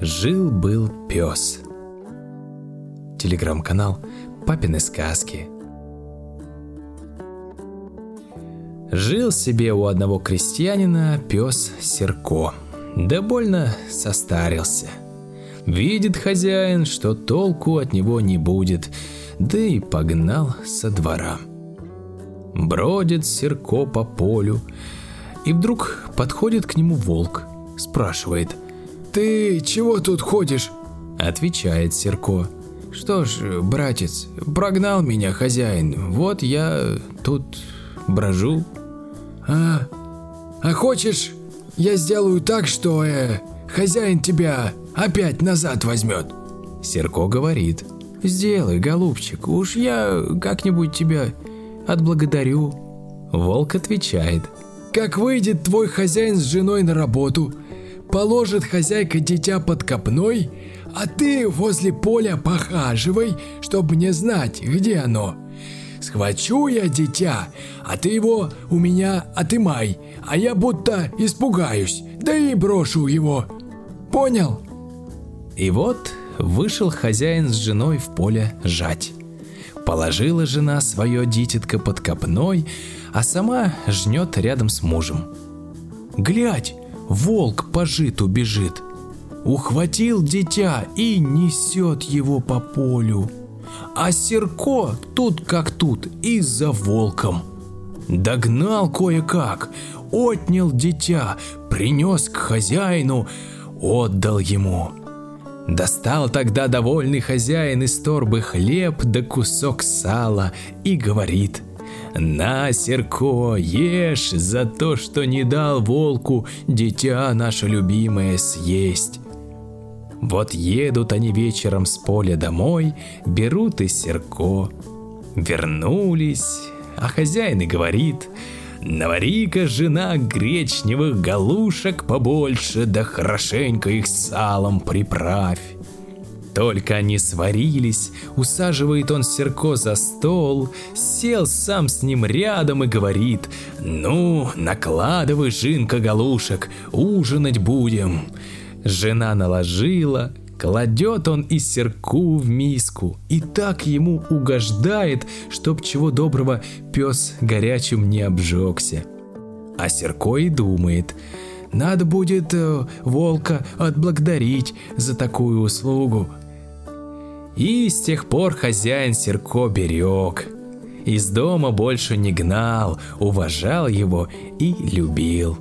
Жил-был пес. Телеграм-канал «Папины сказки». Жил себе у одного крестьянина пес Серко. Да больно состарился. Видит хозяин, что толку от него не будет, да и погнал со двора. Бродит Серко по полю, и вдруг подходит к нему волк, спрашивает – «Ты чего тут ходишь?» Отвечает Серко. «Что ж, братец, прогнал меня хозяин, вот я тут брожу». «А, а хочешь, я сделаю так, что э, хозяин тебя опять назад возьмет?» Серко говорит. «Сделай, голубчик, уж я как-нибудь тебя отблагодарю». Волк отвечает. «Как выйдет твой хозяин с женой на работу, Положит хозяйка дитя под копной, а ты возле поля похаживай, чтобы мне знать, где оно. Схвачу я дитя, а ты его у меня отымай, а я будто испугаюсь, да и брошу его. Понял? И вот вышел хозяин с женой в поле жать. Положила жена свое дитятко под копной, а сама жнет рядом с мужем. «Глядь, волк по житу бежит. Ухватил дитя и несет его по полю. А Серко тут как тут и за волком. Догнал кое-как, отнял дитя, принес к хозяину, отдал ему. Достал тогда довольный хозяин из торбы хлеб да кусок сала и говорит – на, Серко, ешь за то, что не дал волку дитя наше любимое съесть. Вот едут они вечером с поля домой, берут и Серко. Вернулись, а хозяин и говорит, навари-ка жена гречневых галушек побольше, да хорошенько их салом приправь. Только они сварились, усаживает он Серко за стол, сел сам с ним рядом и говорит, «Ну, накладывай, Жинка, галушек, ужинать будем». Жена наложила, кладет он и Серку в миску, и так ему угождает, чтоб чего доброго пес горячим не обжегся. А Серко и думает, надо будет э, волка отблагодарить за такую услугу, и с тех пор хозяин Серко берег. Из дома больше не гнал, уважал его и любил.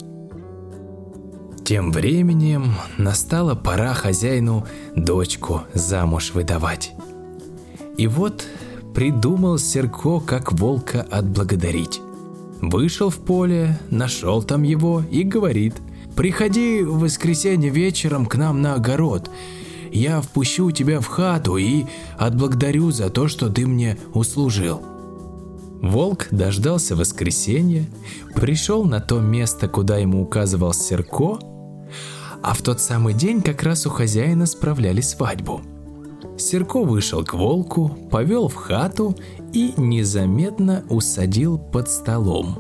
Тем временем настала пора хозяину дочку замуж выдавать. И вот придумал Серко, как волка отблагодарить. Вышел в поле, нашел там его и говорит, «Приходи в воскресенье вечером к нам на огород, я впущу тебя в хату и отблагодарю за то, что ты мне услужил». Волк дождался воскресенья, пришел на то место, куда ему указывал Серко, а в тот самый день как раз у хозяина справляли свадьбу. Серко вышел к волку, повел в хату и незаметно усадил под столом.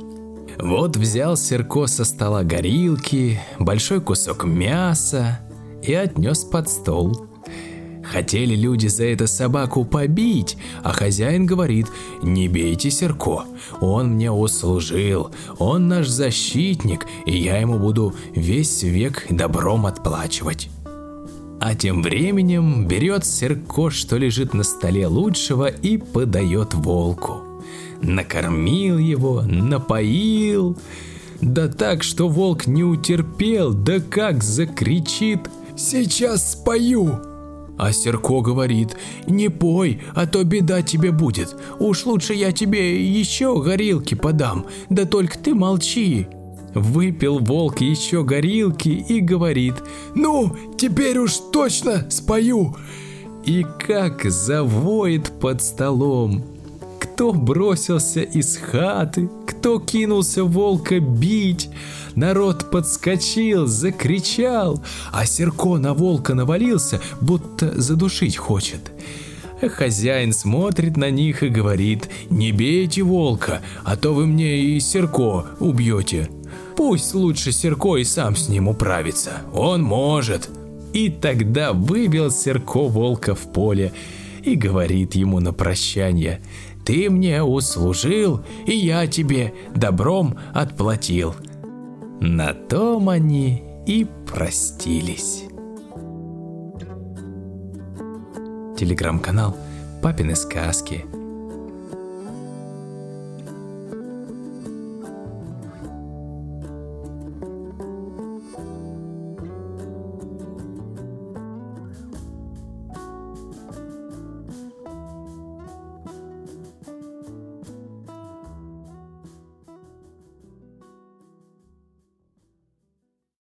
Вот взял Серко со стола горилки, большой кусок мяса, и отнес под стол. Хотели люди за это собаку побить, а хозяин говорит, не бейте Серко, он мне услужил, он наш защитник, и я ему буду весь век добром отплачивать. А тем временем берет Серко, что лежит на столе лучшего, и подает волку. Накормил его, напоил, да так, что волк не утерпел, да как закричит – сейчас спою!» А Серко говорит, не пой, а то беда тебе будет. Уж лучше я тебе еще горилки подам, да только ты молчи. Выпил волк еще горилки и говорит, ну, теперь уж точно спою. И как завоет под столом. Кто бросился из хаты, кто кинулся волка бить. Народ подскочил, закричал, а Серко на волка навалился, будто задушить хочет. Хозяин смотрит на них и говорит, не бейте волка, а то вы мне и Серко убьете. Пусть лучше Серко и сам с ним управится, он может. И тогда вывел Серко волка в поле и говорит ему на прощание, «Ты мне услужил, и я тебе добром отплатил». На том они и простились. Телеграм-канал «Папины сказки»